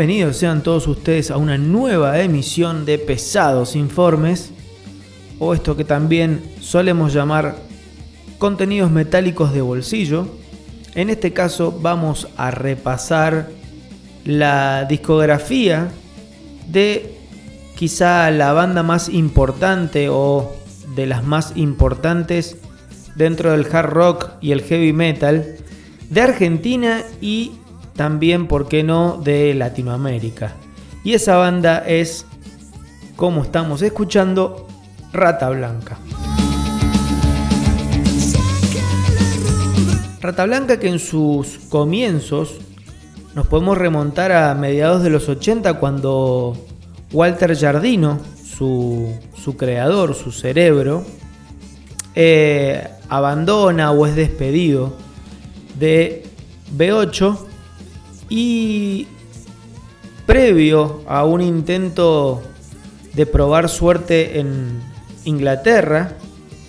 Bienvenidos sean todos ustedes a una nueva emisión de Pesados Informes, o esto que también solemos llamar contenidos metálicos de bolsillo. En este caso vamos a repasar la discografía de quizá la banda más importante o de las más importantes dentro del hard rock y el heavy metal de Argentina y también, ¿por qué no?, de Latinoamérica. Y esa banda es, como estamos escuchando, Rata Blanca. Rata Blanca que en sus comienzos nos podemos remontar a mediados de los 80 cuando Walter Jardino, su, creador, su cerebro, eh, abandona o es despedido de B8 y previo a un intento de probar suerte en Inglaterra,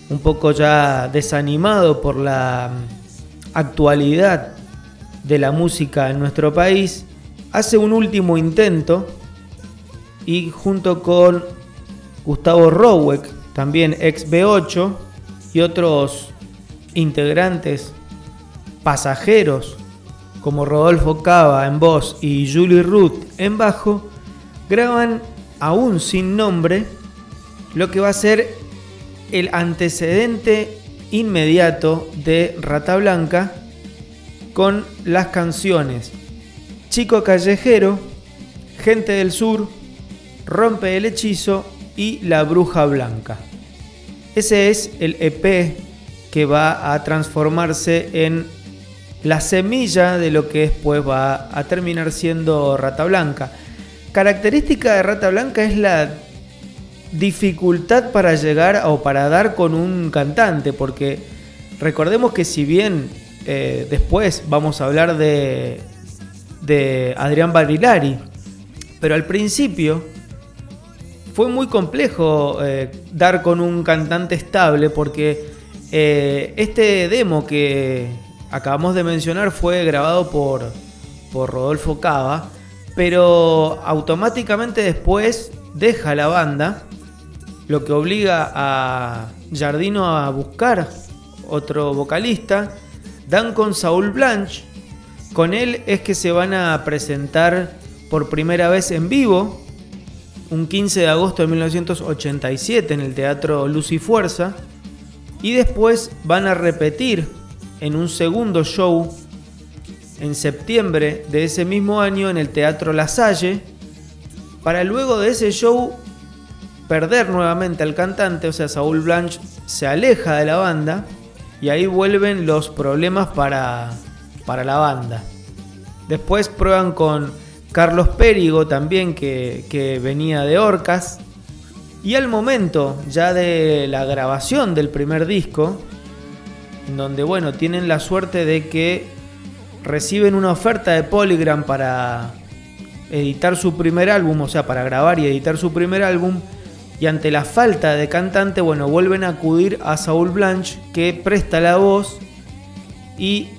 un poco ya desanimado por la actualidad de la música en nuestro país, hace un último intento y junto con Gustavo Roweck, también ex B8, y otros integrantes pasajeros como Rodolfo Cava en voz y Julie Ruth en bajo, graban aún sin nombre lo que va a ser el antecedente inmediato de Rata Blanca con las canciones Chico Callejero, Gente del Sur, Rompe el Hechizo y La Bruja Blanca. Ese es el EP que va a transformarse en la semilla de lo que después va a terminar siendo Rata Blanca. Característica de Rata Blanca es la dificultad para llegar o para dar con un cantante, porque recordemos que si bien eh, después vamos a hablar de, de Adrián Barilari, pero al principio fue muy complejo eh, dar con un cantante estable porque eh, este demo que, acabamos de mencionar fue grabado por, por Rodolfo Cava, pero automáticamente después deja la banda, lo que obliga a Jardino a buscar otro vocalista, dan con Saúl Blanche, con él es que se van a presentar por primera vez en vivo, un 15 de agosto de 1987 en el Teatro Luz y Fuerza, y después van a repetir en un segundo show en septiembre de ese mismo año en el Teatro La Salle, para luego de ese show perder nuevamente al cantante, o sea, Saúl Blanche se aleja de la banda y ahí vuelven los problemas para, para la banda. Después prueban con Carlos Périgo también, que, que venía de Orcas. Y al momento ya de la grabación del primer disco, donde bueno, tienen la suerte de que reciben una oferta de Polygram para editar su primer álbum, o sea, para grabar y editar su primer álbum, y ante la falta de cantante, bueno, vuelven a acudir a Saúl Blanche, que presta la voz, y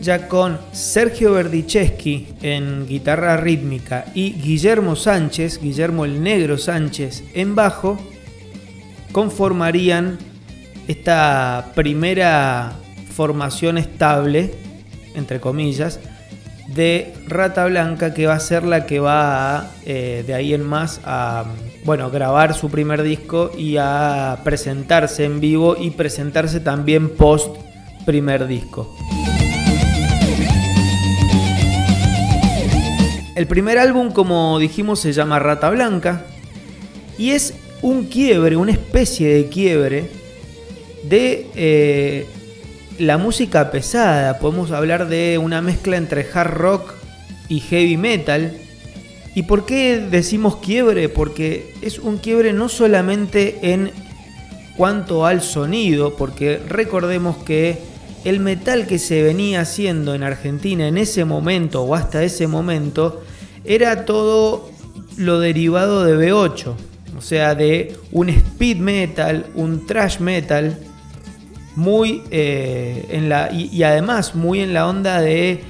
ya con Sergio Verdicheschi en guitarra rítmica y Guillermo Sánchez, Guillermo el Negro Sánchez en bajo, conformarían esta primera formación estable, entre comillas, de Rata Blanca, que va a ser la que va eh, de ahí en más a bueno, grabar su primer disco y a presentarse en vivo y presentarse también post primer disco. El primer álbum, como dijimos, se llama Rata Blanca y es un quiebre, una especie de quiebre de eh, la música pesada. Podemos hablar de una mezcla entre hard rock y heavy metal. ¿Y por qué decimos quiebre? Porque es un quiebre no solamente en cuanto al sonido, porque recordemos que el metal que se venía haciendo en Argentina en ese momento o hasta ese momento era todo lo derivado de B8, o sea, de un speed metal, un thrash metal, muy eh, en la. Y, además muy en la onda de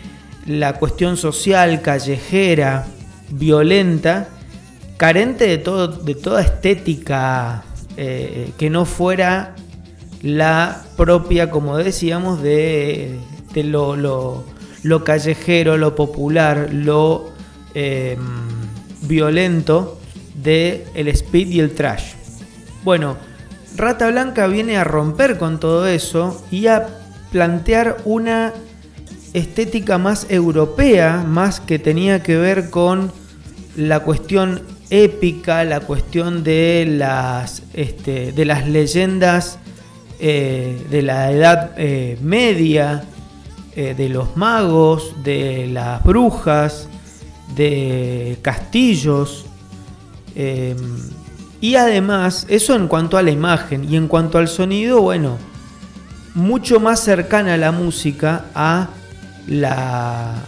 la cuestión social, callejera, violenta, carente de, todo, de toda estética eh, que no fuera la propia, como decíamos, de, lo, lo, callejero, lo popular, lo em, violento del el speed y el trash. Bueno, Rata Blanca viene a romper con todo eso y a plantear una estética más europea, más que tenía que ver con la cuestión épica, la cuestión de las, este, de las leyendas eh, de la Edad eh, Media, eh, de los magos, de las brujas, de castillos. Y además, eso en cuanto a la imagen y en cuanto al sonido, bueno, mucho más cercana a la música a la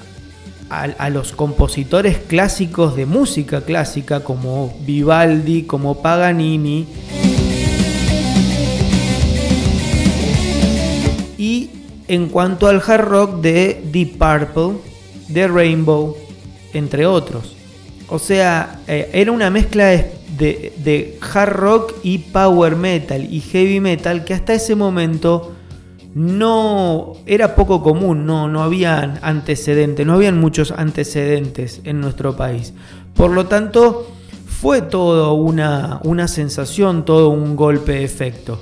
a, los compositores clásicos de música clásica como Vivaldi, como Paganini. Y en cuanto al hard rock de Deep Purple, de Rainbow, entre otros. O sea, eh, era una mezcla de, de, hard rock y power metal y heavy metal que hasta ese momento no era poco común, no, no había antecedentes, no habían muchos antecedentes en nuestro país. Por lo tanto, fue todo una, una sensación, todo un golpe de efecto.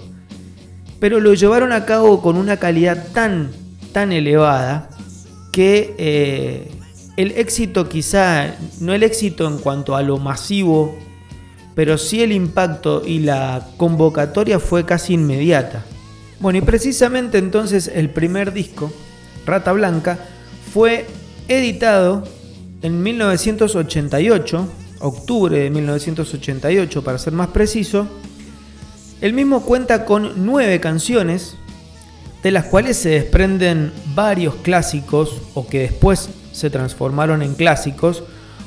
Pero lo llevaron a cabo con una calidad tan, tan elevada que eh, el éxito quizá, no el éxito en cuanto a lo masivo, pero sí el impacto y la convocatoria fue casi inmediata. Bueno, y precisamente entonces el primer disco, Rata Blanca, fue editado en 1988, octubre de 1988 para ser más preciso. El mismo cuenta con nueve canciones, de las cuales se desprenden varios clásicos o que después se transformaron en clásicos,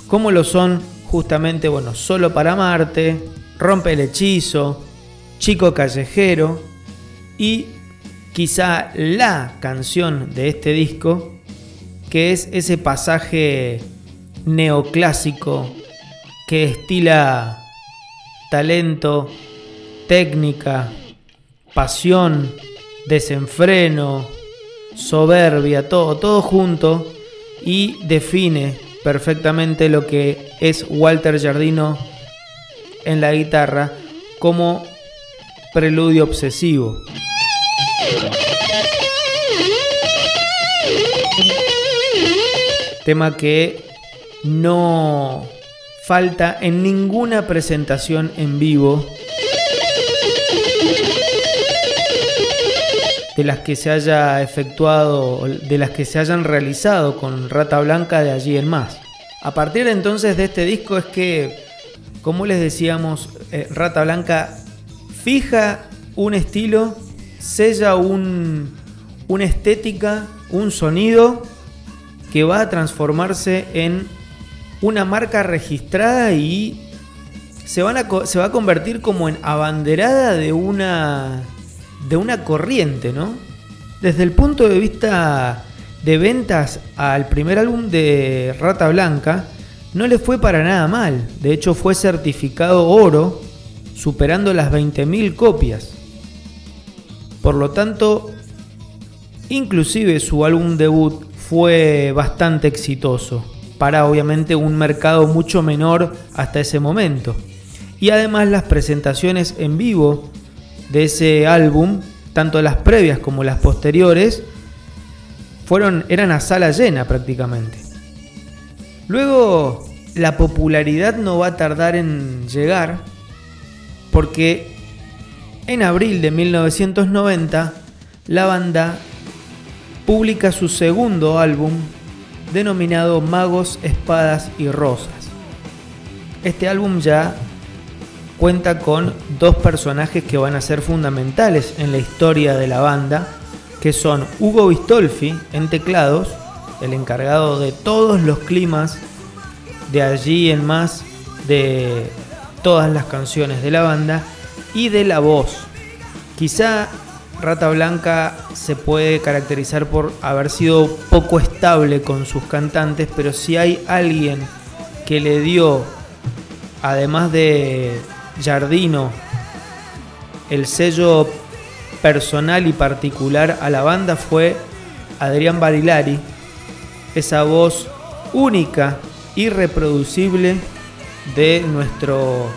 como lo son justamente, bueno, Solo para Marte, Rompe el Hechizo, Chico Callejero, y quizá la canción de este disco, que es ese pasaje neoclásico que estila talento, técnica, pasión, desenfreno, soberbia, todo, todo junto y define perfectamente lo que es Walter Jardino en la guitarra como preludio obsesivo. Tema que no falta en ninguna presentación en vivo de las que se haya efectuado, de las que se hayan realizado con Rata Blanca de allí en más. A partir entonces de este disco es que, como les decíamos, eh, Rata Blanca fija un estilo sella un, una estética, un sonido que va a transformarse en una marca registrada y se, a, se va a convertir como en abanderada de una, de una corriente, ¿no? Desde el punto de vista de ventas al primer álbum de Rata Blanca, no le fue para nada mal. De hecho, fue certificado oro, superando las 20.000 copias. Por lo tanto, inclusive su álbum debut fue bastante exitoso, para obviamente un mercado mucho menor hasta ese momento. Y además las presentaciones en vivo de ese álbum, tanto las previas como las posteriores, fueron, eran a sala llena prácticamente. Luego la popularidad no va a tardar en llegar porque en abril de 1990, la banda publica su segundo álbum denominado Magos, Espadas y Rosas. Este álbum ya cuenta con dos personajes que van a ser fundamentales en la historia de la banda, que son Hugo Bistolfi en teclados, el encargado de todos los climas de allí en más de todas las canciones de la banda, y de la voz. Quizá Rata Blanca se puede caracterizar por haber sido poco estable con sus cantantes, pero si hay alguien que le dio, además de Jardino, el sello personal y particular a la banda fue Adrián Barilari, esa voz única, irreproducible de nuestro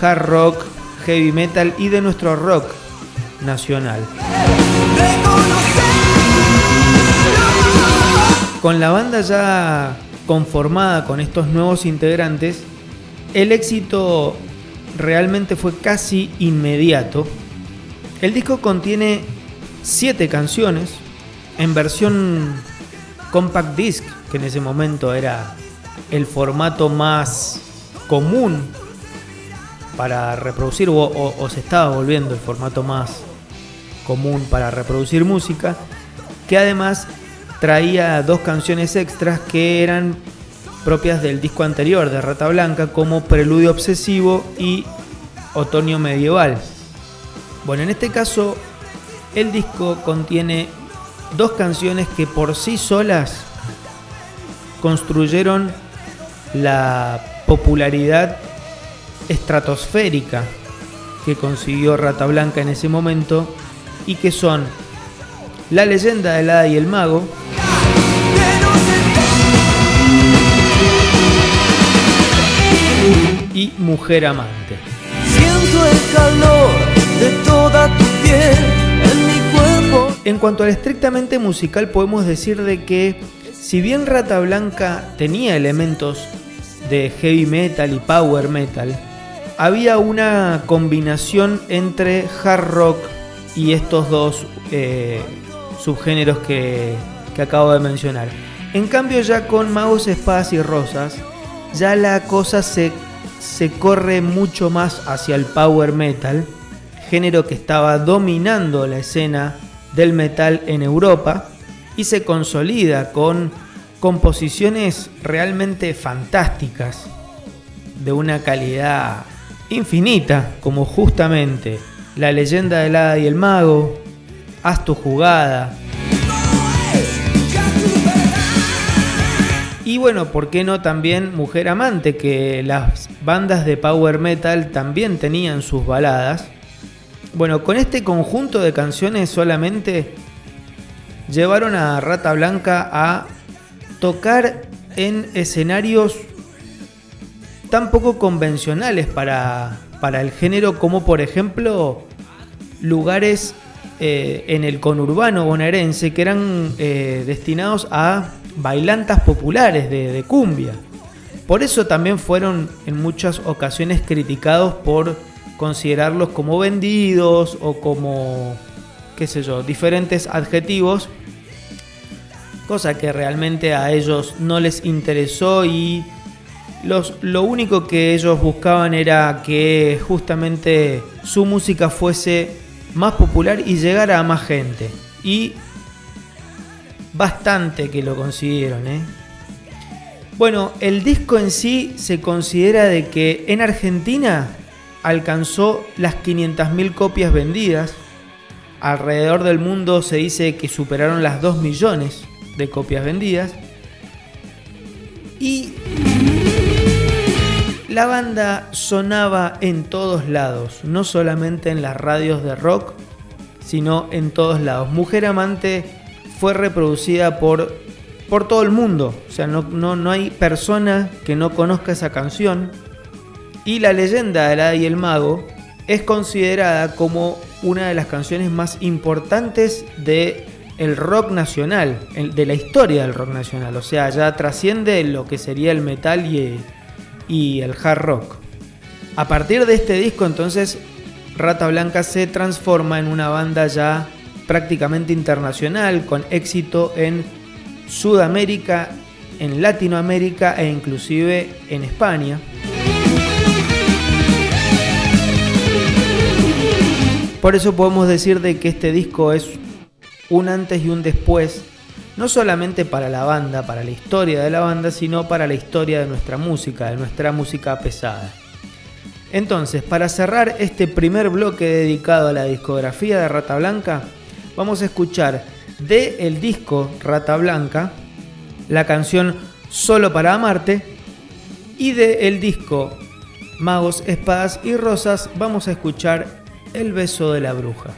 hard rock, heavy metal y de nuestro rock nacional. Con la banda ya conformada con estos nuevos integrantes, el éxito realmente fue casi inmediato. El disco contiene siete canciones en versión compact disc, que en ese momento era el formato más común para reproducir, o, se estaba volviendo el formato más común para reproducir música, que además traía dos canciones extras que eran propias del disco anterior de Rata Blanca, como Preludio Obsesivo y Otoño Medieval. Bueno, en este caso, el disco contiene dos canciones que por sí solas construyeron la popularidad estratosférica que consiguió Rata Blanca en ese momento y que son La leyenda del hada y el mago, y Mujer amante. Siento el calor de toda tu piel en mi cuerpo. En cuanto al estrictamente musical podemos decir de que si bien Rata Blanca tenía elementos de heavy metal y power metal, había una combinación entre hard rock y estos dos eh, subgéneros que, que acabo de mencionar. En cambio ya con Magos, Espadas y Rosas, ya la cosa se, se corre mucho más hacia el power metal, género que estaba dominando la escena del metal en Europa y se consolida con composiciones realmente fantásticas, de una calidad infinita, como justamente La leyenda del hada y el mago, Haz tu jugada. Y bueno, ¿por qué no también Mujer Amante? Que las bandas de power metal también tenían sus baladas. Bueno, con este conjunto de canciones solamente llevaron a Rata Blanca a tocar en escenarios tan poco convencionales para, el género como por ejemplo lugares eh, en el conurbano bonaerense que eran eh, destinados a bailantas populares de, de cumbia. Por eso también fueron en muchas ocasiones criticados por considerarlos como vendidos o como, qué sé yo, diferentes adjetivos cosa que realmente a ellos no les interesó y los, lo único que ellos buscaban era que justamente su música fuese más popular y llegara a más gente. Y bastante que lo consiguieron. ¿eh? Bueno, el disco en sí se considera de que en Argentina alcanzó las 500.000 copias vendidas. Alrededor del mundo se dice que superaron las 2 millones de copias vendidas. Y la banda sonaba en todos lados, no solamente en las radios de rock, sino en todos lados. Mujer Amante fue reproducida por, por todo el mundo, o sea, no, no, no hay persona que no conozca esa canción. Y la leyenda de la y el mago es considerada como una de las canciones más importantes de el rock nacional, de la historia del rock nacional. O sea, ya trasciende lo que sería el metal y, y el hard rock. A partir de este disco, entonces, Rata Blanca se transforma en una banda ya prácticamente internacional, con éxito en Sudamérica, en Latinoamérica e inclusive en España. Por eso podemos decir de que este disco es un antes y un después, no solamente para la banda, para la historia de la banda, sino para la historia de nuestra música, de nuestra música pesada. Entonces, para cerrar este primer bloque dedicado a la discografía de Rata Blanca, vamos a escuchar de el disco Rata Blanca la canción Solo para Amarte Y de el disco Magos, Espadas y Rosas vamos a escuchar El beso de la bruja.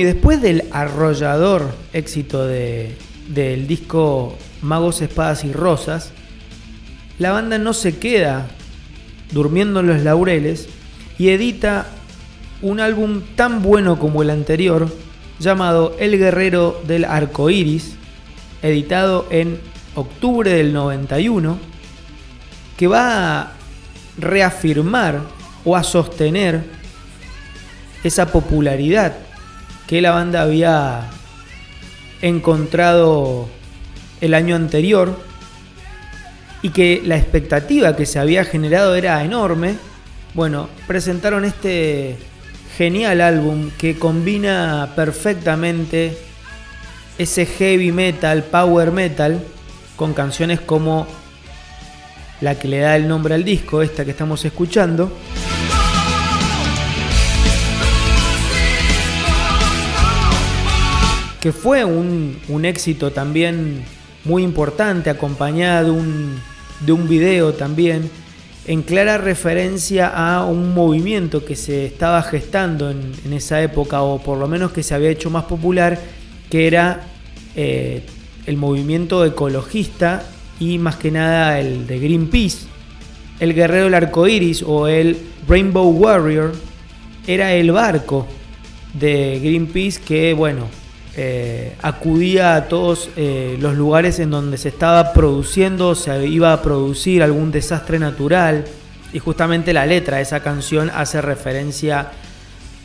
Y después del arrollador éxito de, del disco Magos, Espadas y Rosas, la banda no se queda durmiendo en los laureles y edita un álbum tan bueno como el anterior, llamado El Guerrero del Arco Iris, editado en octubre del 91, que va a reafirmar o a sostener esa popularidad que la banda había encontrado el año anterior y que la expectativa que se había generado era enorme. Bueno, presentaron este genial álbum que combina perfectamente ese heavy metal, power metal, con canciones como la que le da el nombre al disco, esta que estamos escuchando. Que fue un, éxito también muy importante, acompañado de un, de un video también en clara referencia a un movimiento que se estaba gestando en, esa época, o por lo menos que se había hecho más popular, que era eh, el movimiento ecologista y más que nada el de Greenpeace. El guerrero del arco iris o el Rainbow Warrior era el barco de Greenpeace que, bueno, eh, acudía a todos eh, los lugares en donde se estaba produciendo, se iba a producir algún desastre natural. Y justamente la letra de esa canción hace referencia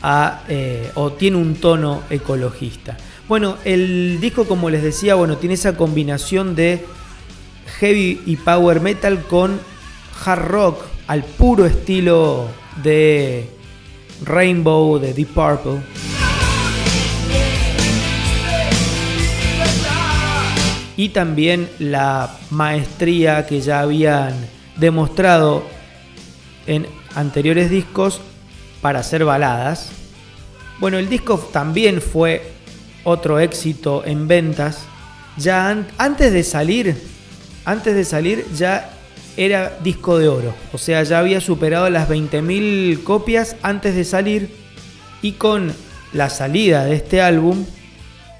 a, eh, o tiene un tono ecologista. Bueno, el disco, como les decía, bueno, tiene esa combinación de heavy y power metal con hard rock al puro estilo de Rainbow, de Deep Purple. Y también la maestría que ya habían demostrado en anteriores discos para hacer baladas. Bueno, el disco también fue otro éxito en ventas. Ya antes de salir, antes de salir ya era disco de oro, o sea, ya había superado las 20.000 copias antes de salir y con la salida de este álbum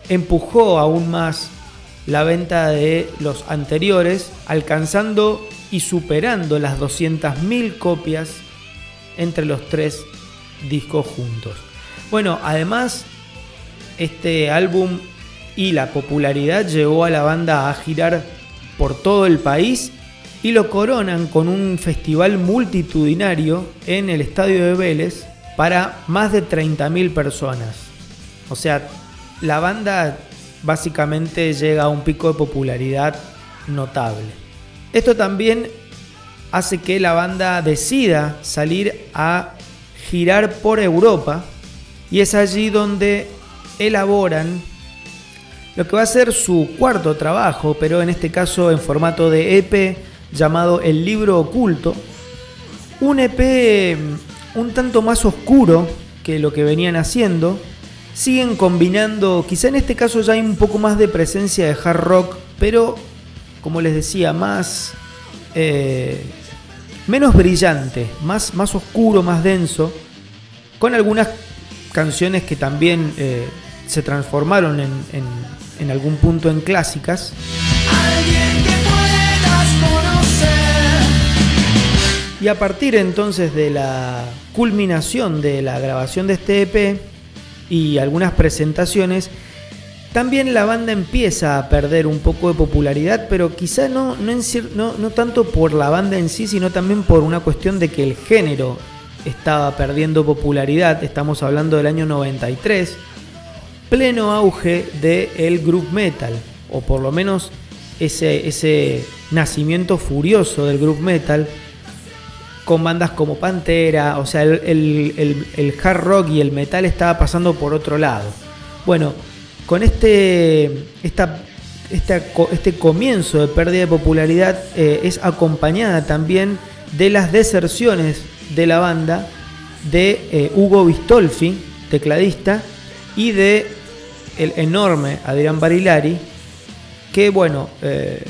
empujó aún más la venta de los anteriores, alcanzando y superando las 200.000 copias entre los tres discos juntos. Bueno, además, este álbum y la popularidad llevó a la banda a girar por todo el país y lo coronan con un festival multitudinario en el estadio de Vélez para más de 30.000 personas. O sea, la banda básicamente llega a un pico de popularidad notable. Esto también hace que la banda decida salir a girar por Europa y es allí donde elaboran lo que va a ser su cuarto trabajo, pero en este caso en formato de EP llamado El Libro Oculto. Un EP un tanto más oscuro que lo que venían haciendo, siguen combinando, quizá en este caso ya hay un poco más de presencia de hard rock, pero como les decía, más... Eh, menos brillante, más, más oscuro, más denso, con algunas canciones que también eh, se transformaron en, en, algún punto en clásicas. Y a partir entonces de la culminación de la grabación de este EP, y algunas presentaciones, también la banda empieza a perder un poco de popularidad, pero quizá no, no, no, tanto por la banda en sí, sino también por una cuestión de que el género estaba perdiendo popularidad. Estamos hablando del año 93, pleno auge del el group metal, o por lo menos ese, ese nacimiento furioso del group metal con bandas como Pantera, o sea, el, hard rock y el metal estaba pasando por otro lado. Bueno, con este, esta, este comienzo de pérdida de popularidad eh, es acompañada también de las deserciones de la banda de eh, Hugo Bistolfi, tecladista, y de el enorme Adrián Barilari, que bueno, eh,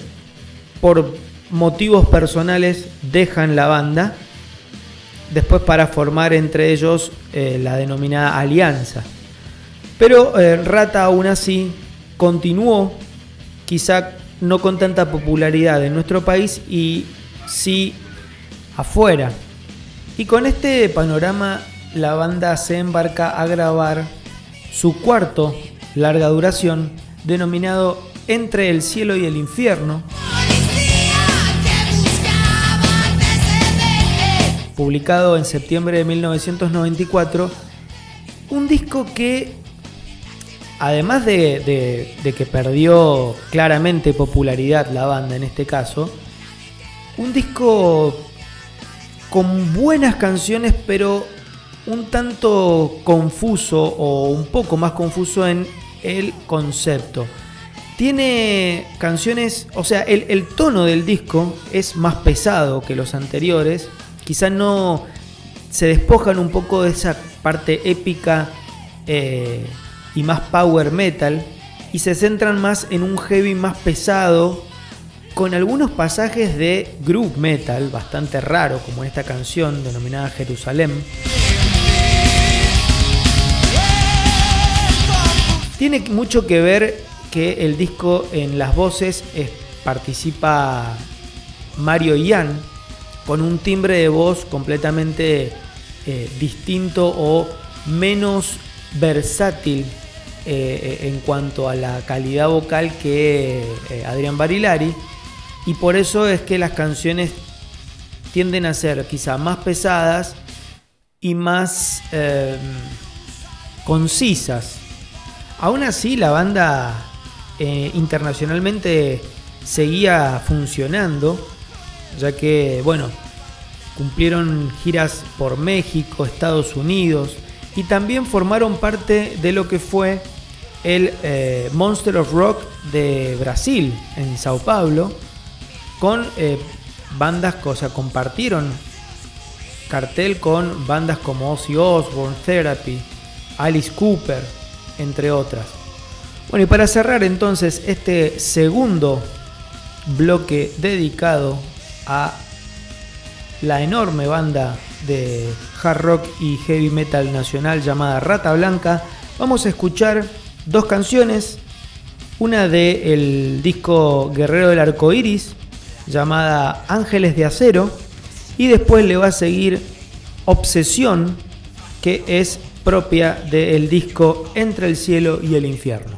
por motivos personales dejan la banda después para formar entre ellos eh, la denominada alianza. Pero eh, Rata aún así continuó, quizá no con tanta popularidad en nuestro país y sí afuera. Y con este panorama la banda se embarca a grabar su cuarto larga duración denominado Entre el cielo y el infierno. Publicado en septiembre de 1994, un disco que, además de, que perdió claramente popularidad la banda en este caso, un disco con buenas canciones, pero un tanto confuso o un poco más confuso en el concepto. Tiene canciones, o sea, el, tono del disco es más pesado que los anteriores. Quizá no se despojan un poco de esa parte épica eh, y más power metal y se centran más en un heavy más pesado con algunos pasajes de groove metal bastante raro como en esta canción denominada Jerusalén. Tiene mucho que ver que el disco en las voces participa Mario Ian con un timbre de voz completamente eh, distinto o menos versátil eh, en cuanto a la calidad vocal que eh, Adrián Barilari. Y por eso es que las canciones tienden a ser quizá más pesadas y más concisas. Aún así, la banda internacionalmente seguía funcionando, ya que, bueno, cumplieron giras por México, Estados Unidos y también formaron parte de lo que fue el eh, Monster of Rock de Brasil, en Sao Paulo, con eh, bandas, o sea, compartieron cartel con bandas como Ozzy Osbourne, Therapy, Alice Cooper, entre otras. Bueno, y para cerrar entonces este segundo bloque dedicado a la enorme banda de hard rock y heavy metal nacional llamada Rata Blanca, vamos a escuchar dos canciones, una del disco Guerrero del Arco Iris, llamada Ángeles de Acero, y después le va a seguir Obsesión, que es propia del disco Entre el cielo y el infierno.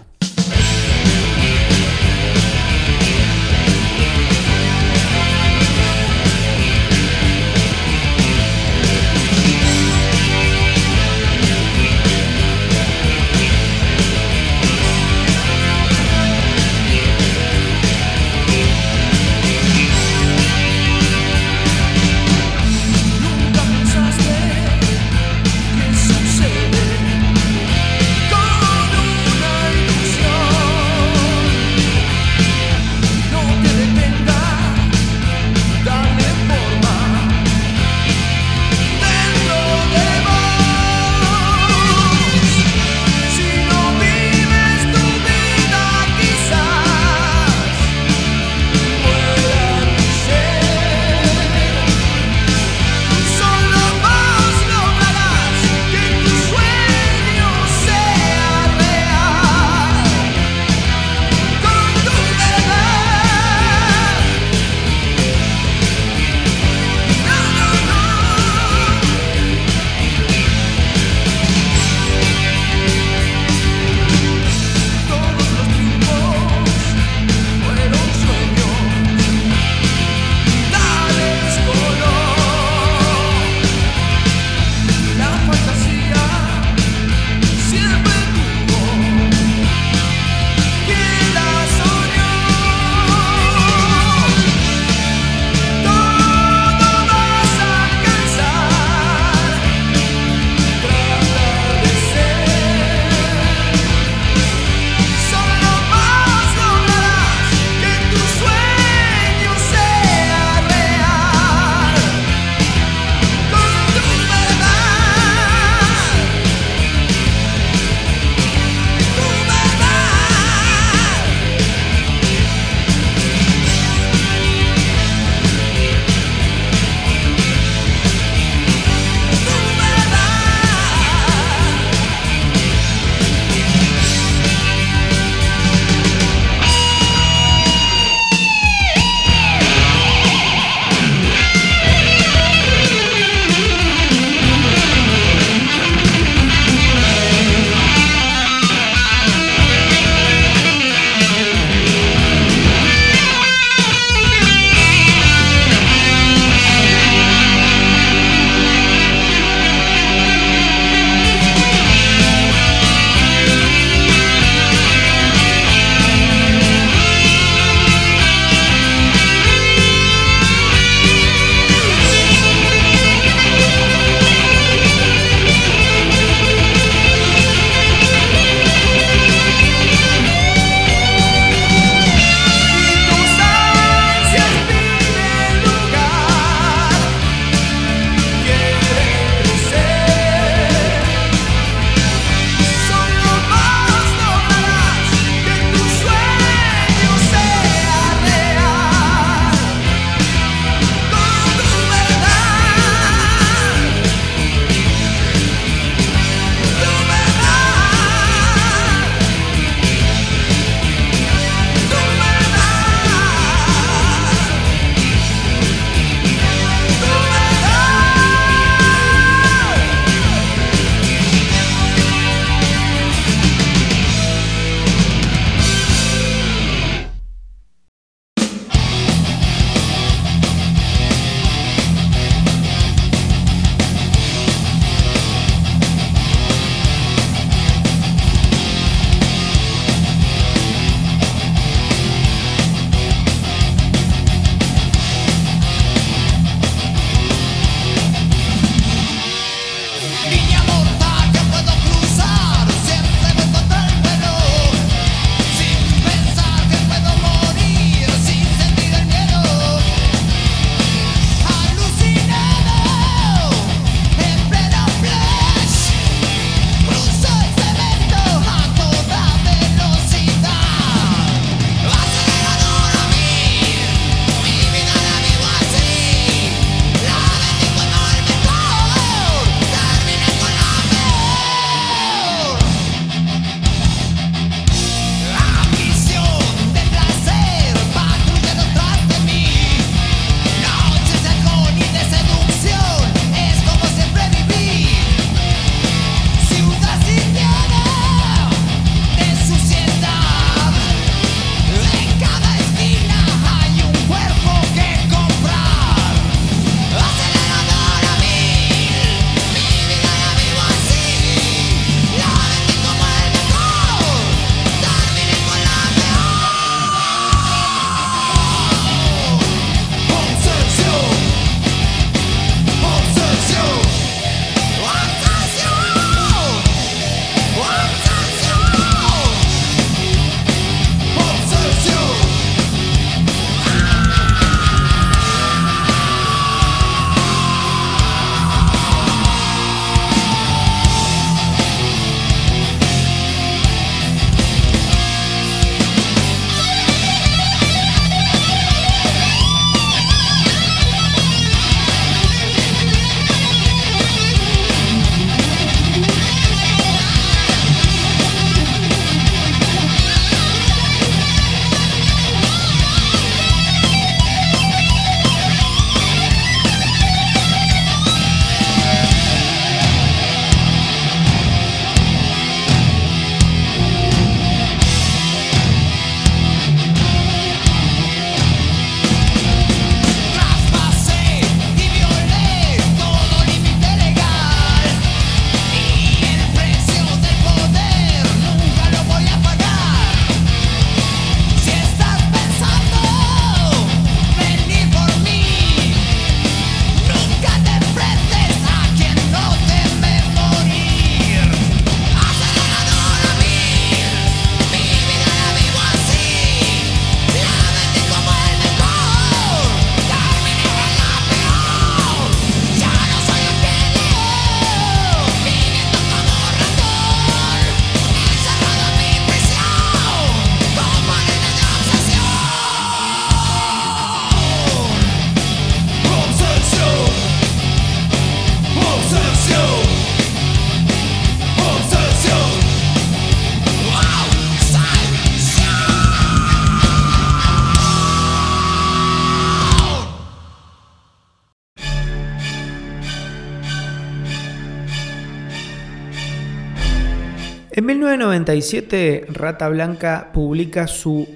1997, Rata Blanca publica su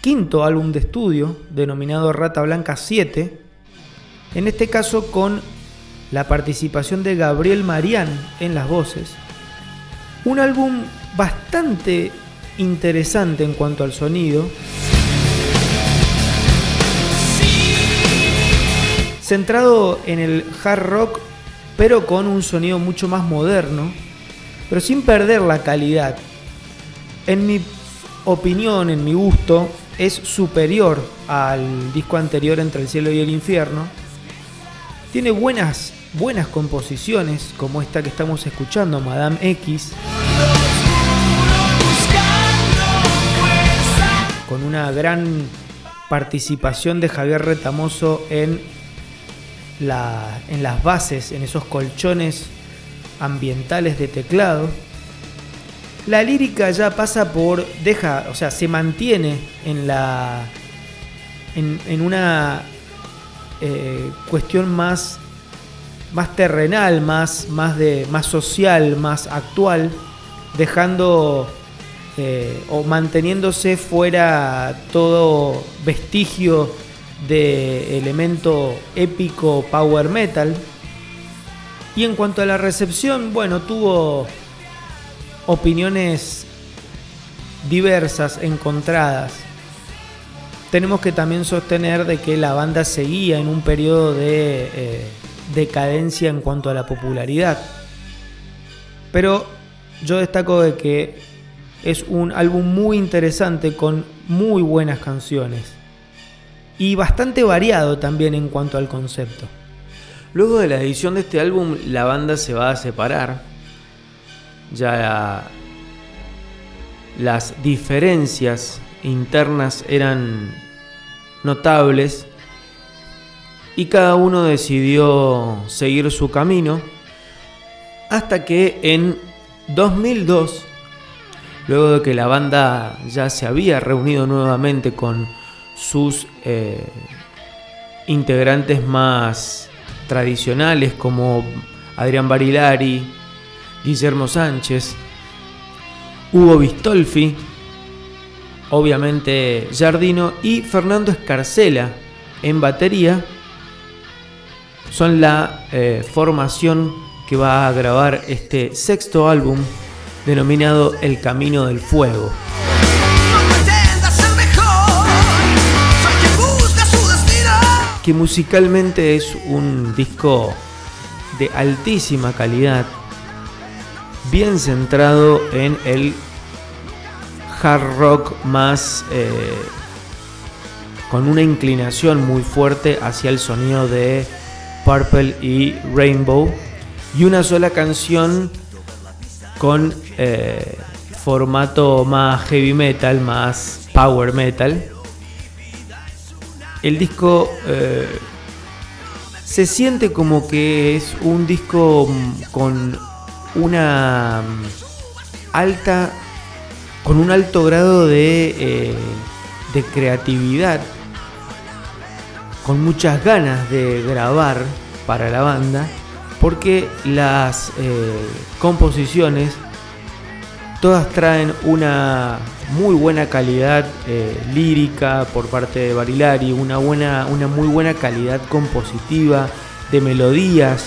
quinto álbum de estudio, denominado Rata Blanca 7, en este caso con la participación de Gabriel Marián en las voces. Un álbum bastante interesante en cuanto al sonido. Centrado en el hard rock, pero con un sonido mucho más moderno, pero sin perder la calidad. En mi opinión, en mi gusto, es superior al disco anterior Entre el cielo y el infierno. Tiene buenas, buenas composiciones, como esta que estamos escuchando, Madame X. Con una gran participación de Javier Retamoso en, en las bases, en esos colchones ambientales de teclado. La lírica ya pasa por. deja. o sea, se mantiene en la. en, una eh, cuestión más. más terrenal, más, más, de, más social, más actual, dejando. Eh, o manteniéndose fuera todo vestigio de elemento épico power metal y en cuanto a la recepción, bueno, tuvo opiniones diversas, encontradas. Tenemos que también sostener de que la banda seguía en un periodo de eh, decadencia en cuanto a la popularidad. Pero yo destaco de que es un álbum muy interesante con muy buenas canciones y bastante variado también en cuanto al concepto. Luego de la edición de este álbum, la banda se va a separar. Ya las diferencias internas eran notables y cada uno decidió seguir su camino hasta que en 2002, luego de que la banda ya se había reunido nuevamente con sus eh, integrantes más tradicionales como Adrián Barilari, Guillermo Sánchez, Hugo Bistolfi, obviamente Jardino y Fernando Escarcela en batería son la eh, formación que va a grabar este sexto álbum denominado El Camino del Fuego. que musicalmente es un disco de altísima calidad, bien centrado en el hard rock más eh, con una inclinación muy fuerte hacia el sonido de Purple y Rainbow y una sola canción con eh, formato más heavy metal, más power metal. El disco eh, se siente como que es un disco mm, con una mm, alta, con un alto grado de, eh, de creatividad, con muchas ganas de grabar para la banda, porque las eh, composiciones todas traen una muy buena calidad eh, lírica por parte de Barilari, una, buena, una muy buena calidad compositiva, de melodías.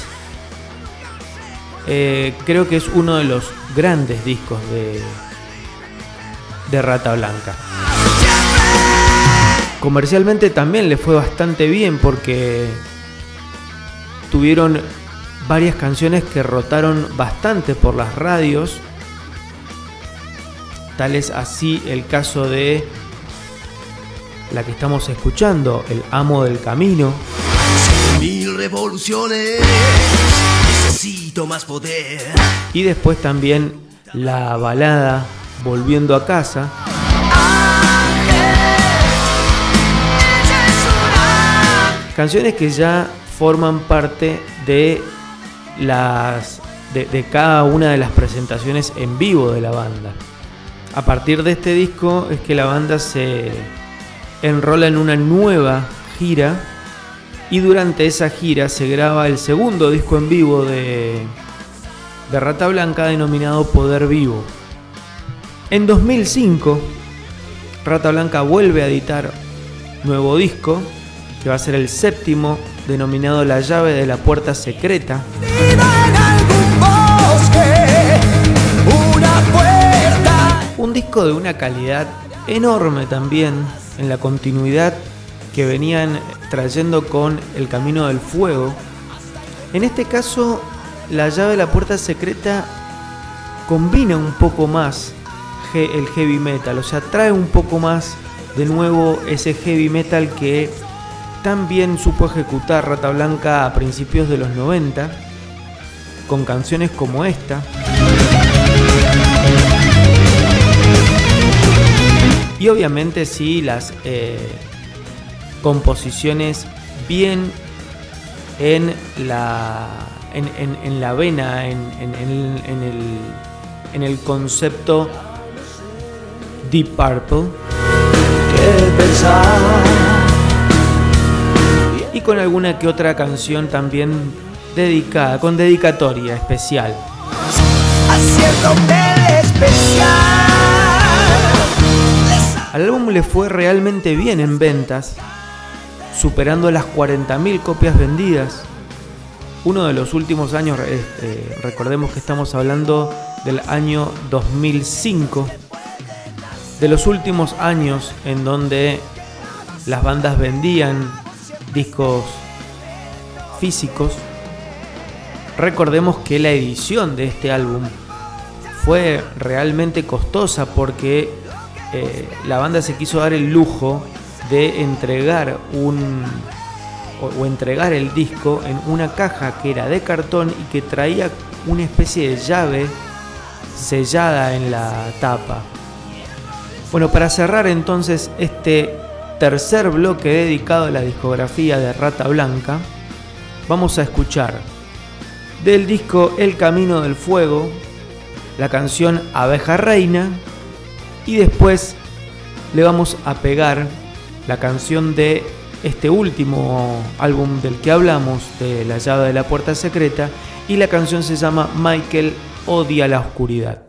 Eh, creo que es uno de los grandes discos de, de Rata Blanca. Comercialmente también le fue bastante bien porque tuvieron varias canciones que rotaron bastante por las radios Tal es así el caso de la que estamos escuchando, El Amo del Camino. Mil revoluciones, Y después también la balada Volviendo a casa. Canciones que ya forman parte de las de cada una de las presentaciones en vivo de la banda. A partir de este disco es que la banda se enrola en una nueva gira y durante esa gira se graba el segundo disco en vivo de, de Rata Blanca denominado Poder Vivo. En 2005, Rata Blanca vuelve a editar nuevo disco, que va a ser el séptimo, denominado La llave de la puerta secreta. Un disco de una calidad enorme también en la continuidad que venían trayendo con El Camino del Fuego. En este caso, La llave de la puerta secreta combina un poco más el heavy metal, o sea, trae un poco más de nuevo ese heavy metal que también supo ejecutar Rata Blanca a principios de los 90, con canciones como esta. Y obviamente sí, las eh, composiciones bien en la, en, la vena, en, el, en el concepto Deep Purple. Y con alguna que otra canción también dedicada, con dedicatoria especial. Al álbum le fue realmente bien en ventas, superando las 40.000 copias vendidas. Uno de los últimos años, este, recordemos que estamos hablando del año 2005, de los últimos años en donde las bandas vendían discos físicos, recordemos que la edición de este álbum fue realmente costosa porque eh, la banda se quiso dar el lujo de entregar un o, entregar el disco en una caja que era de cartón y que traía una especie de llave sellada en la tapa. Bueno, para cerrar entonces este tercer bloque dedicado a la discografía de Rata Blanca, vamos a escuchar del disco El Camino del Fuego la canción Abeja Reina y después le vamos a pegar la canción de este último álbum del que hablamos, de La llave de la puerta secreta, y la canción se llama Michael odia la oscuridad.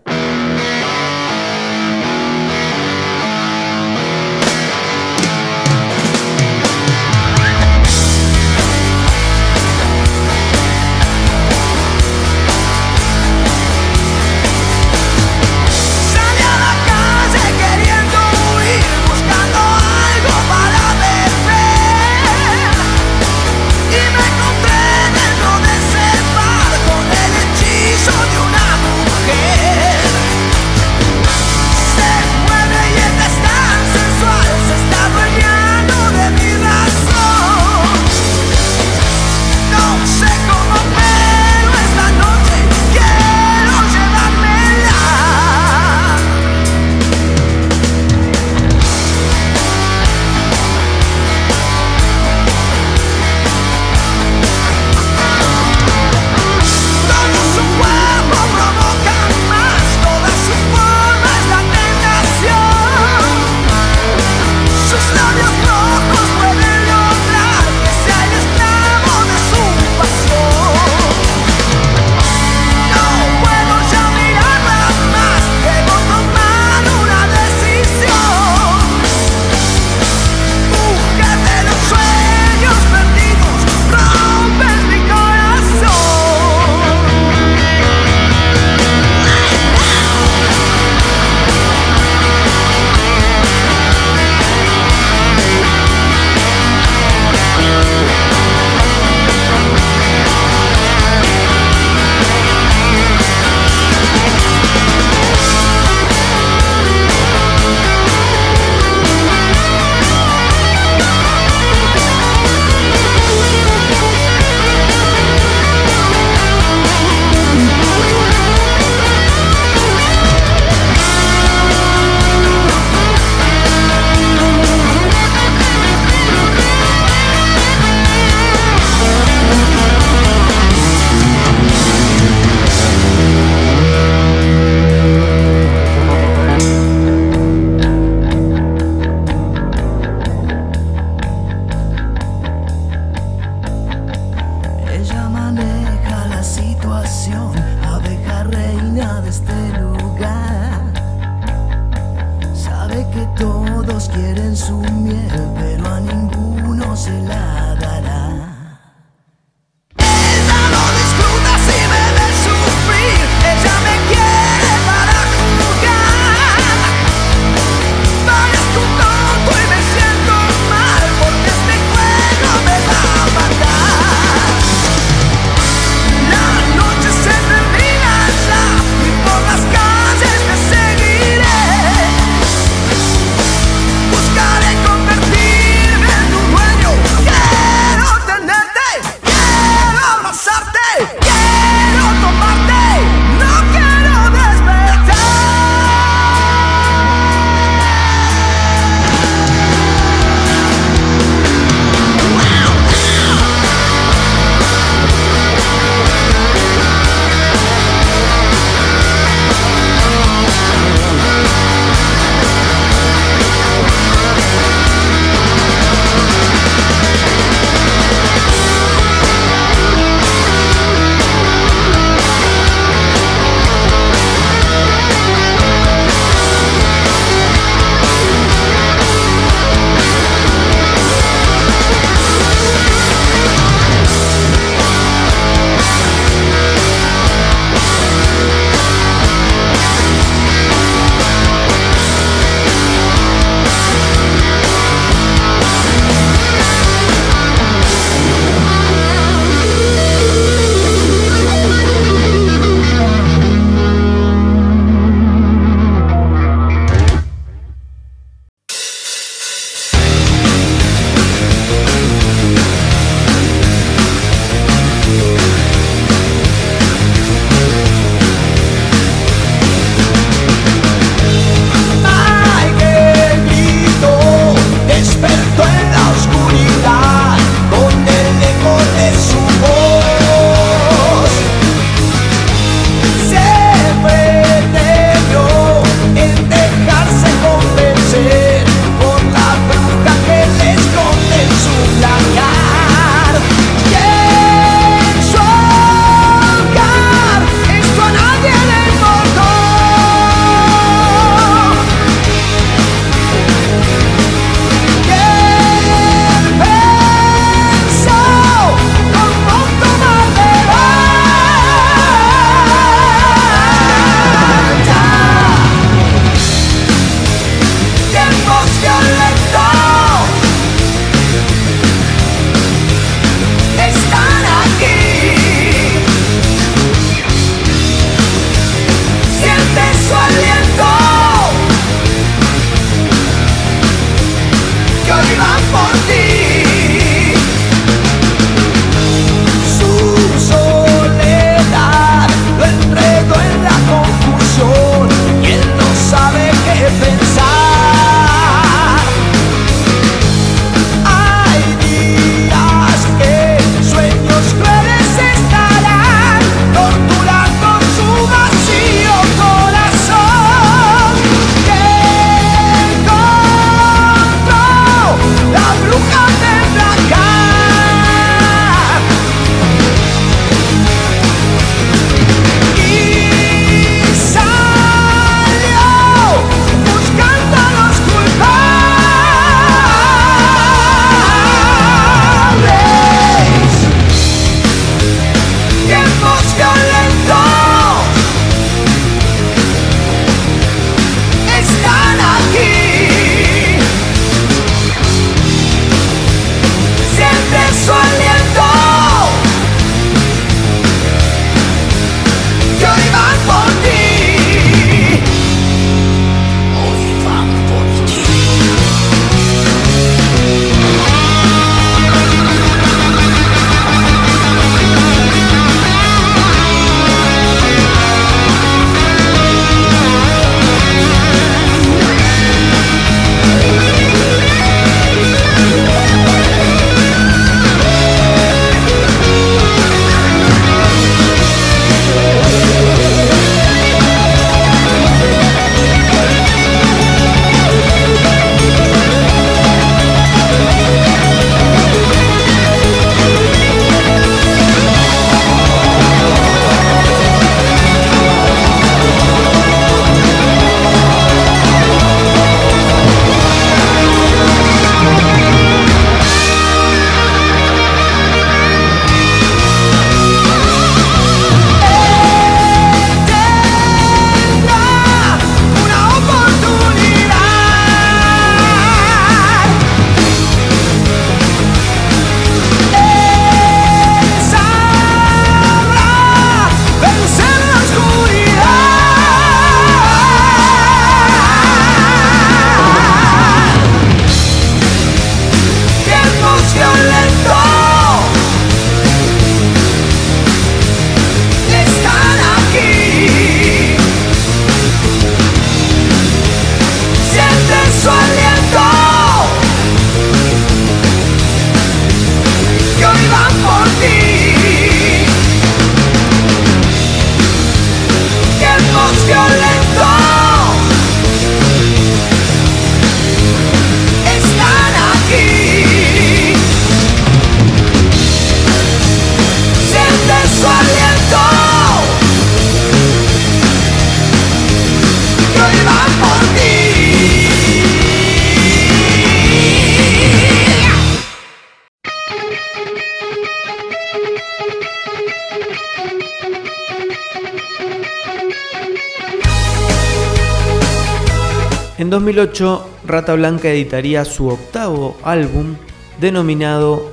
2008, Rata Blanca editaría su octavo álbum denominado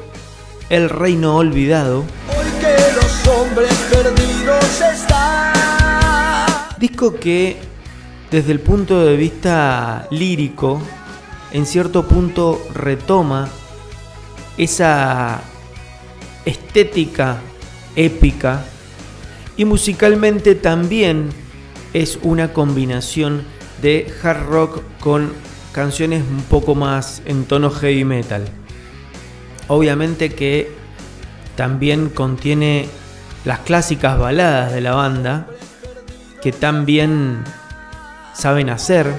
El Reino Olvidado. Hoy que los hombres perdidos están. Disco que desde el punto de vista lírico, en cierto punto retoma esa estética épica y musicalmente también es una combinación de hard rock con canciones un poco más en tono heavy metal. Obviamente que también contiene las clásicas baladas de la banda que también saben hacer.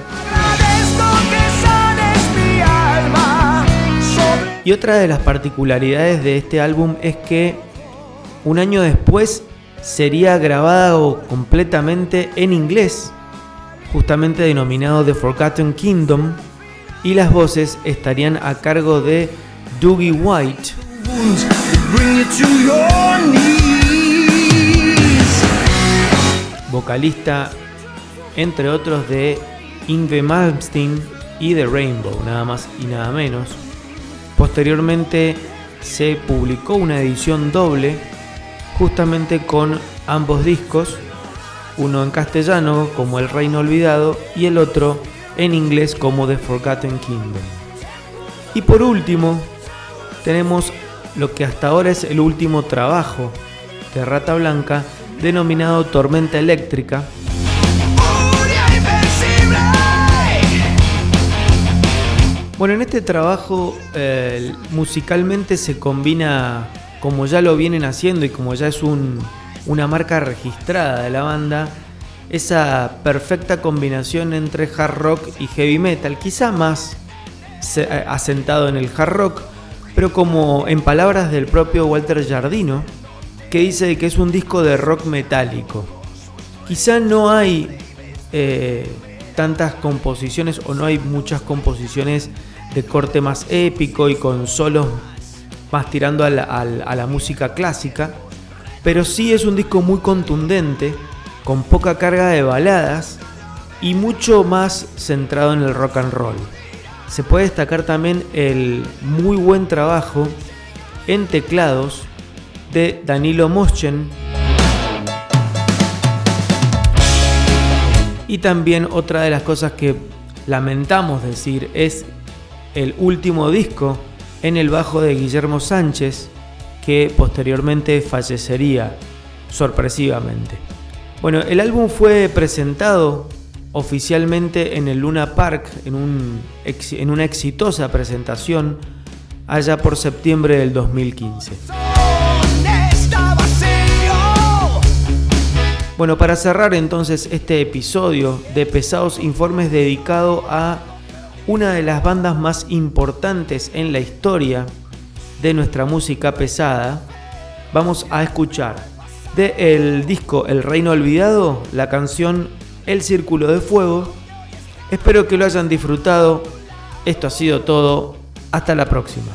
Y otra de las particularidades de este álbum es que un año después sería grabado completamente en inglés, justamente denominado The Forgotten Kingdom, y las voces estarían a cargo de Dougie White. Vocalista, entre otros, de Inve Malmsteen y The Rainbow, nada más y nada menos. Posteriormente se publicó una edición doble justamente con ambos discos, uno en castellano como El Reino Olvidado y el otro en inglés como The Forgotten Kingdom. Y por último, tenemos lo que hasta ahora es el último trabajo de Rata Blanca, denominado Tormenta Eléctrica. Bueno, en este trabajo eh, musicalmente se combina, como ya lo vienen haciendo y como ya es una marca registrada de la banda, esa perfecta combinación entre hard rock y heavy metal, quizá más eh, asentado en el hard rock, pero como en palabras del propio Walter Jardino, que dice que es un disco de rock metálico. Quizá no hay eh, tantas composiciones o no hay muchas composiciones de corte más épico y con solos más tirando a la música clásica, pero sí es un disco muy contundente con poca carga de baladas y mucho más centrado en el rock and roll. Se puede destacar también el muy buen trabajo en teclados de Danilo Moschen. Y también otra de las cosas que lamentamos decir es el último disco en el bajo de Guillermo Sánchez, que posteriormente fallecería sorpresivamente. Bueno, el álbum fue presentado oficialmente en el Luna Park en, un, en una exitosa presentación allá por septiembre del 2015. Bueno, para cerrar entonces este episodio de Pesados Informes dedicado a una de las bandas más importantes en la historia de nuestra música pesada, vamos a escuchar el disco El Reino Olvidado, la canción El Círculo de Fuego. Espero que lo hayan disfrutado. Esto ha sido todo. Hasta la próxima.